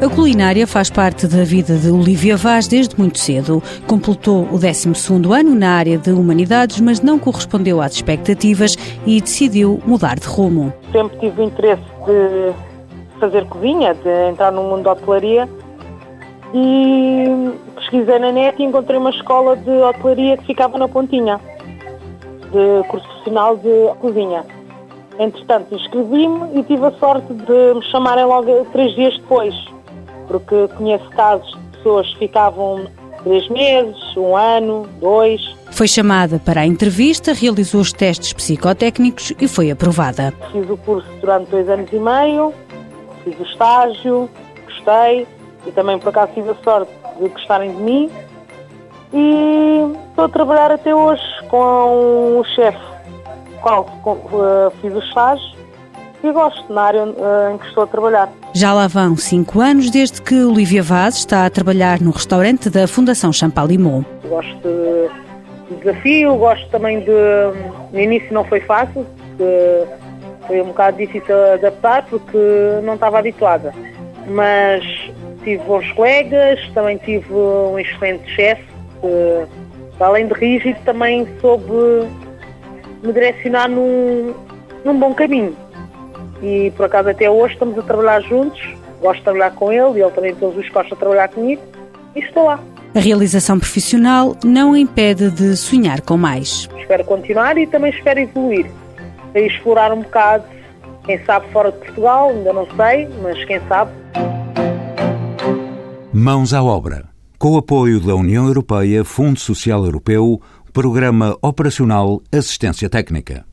A culinária faz parte da vida de Olivia Vaz desde muito cedo. Completou o 12º ano na área de Humanidades, mas não correspondeu às expectativas e decidiu mudar de rumo. Sempre tive interesse de fazer cozinha, de entrar no mundo da hotelaria e pesquisei na net e encontrei uma escola de hotelaria que ficava na Pontinha, de curso profissional de cozinha. Entretanto, inscrevi-me e tive a sorte de me chamarem logo três dias depois porque conheço casos de pessoas que ficavam três meses, um ano, dois. Foi chamada para a entrevista, realizou os testes psicotécnicos e foi aprovada. Fiz o curso durante dois anos e meio, fiz o estágio, gostei e também por acaso tive a sorte de gostarem de mim e estou a trabalhar até hoje com o chefe, qual eh, fiz o estágio e gosto na área eh, em que estou a trabalhar. Já lá vão cinco anos desde que Olivia Vaz está a trabalhar no restaurante da Fundação Champalimau. Gosto de desafio, gosto também de. No início não foi fácil, foi um bocado difícil adaptar porque não estava habituada. Mas tive bons colegas, também tive um excelente chefe, que, além de rígido, também soube me direcionar num, num bom caminho e por acaso até hoje estamos a trabalhar juntos. Gosto de trabalhar com ele e ele também todos os gosta de trabalhar comigo e estou lá. A realização profissional não impede de sonhar com mais. Espero continuar e também espero evoluir. E explorar um bocado, quem sabe fora de Portugal, ainda não sei, mas quem sabe. Mãos à obra. Com o apoio da União Europeia, Fundo Social Europeu, Programa Operacional Assistência Técnica.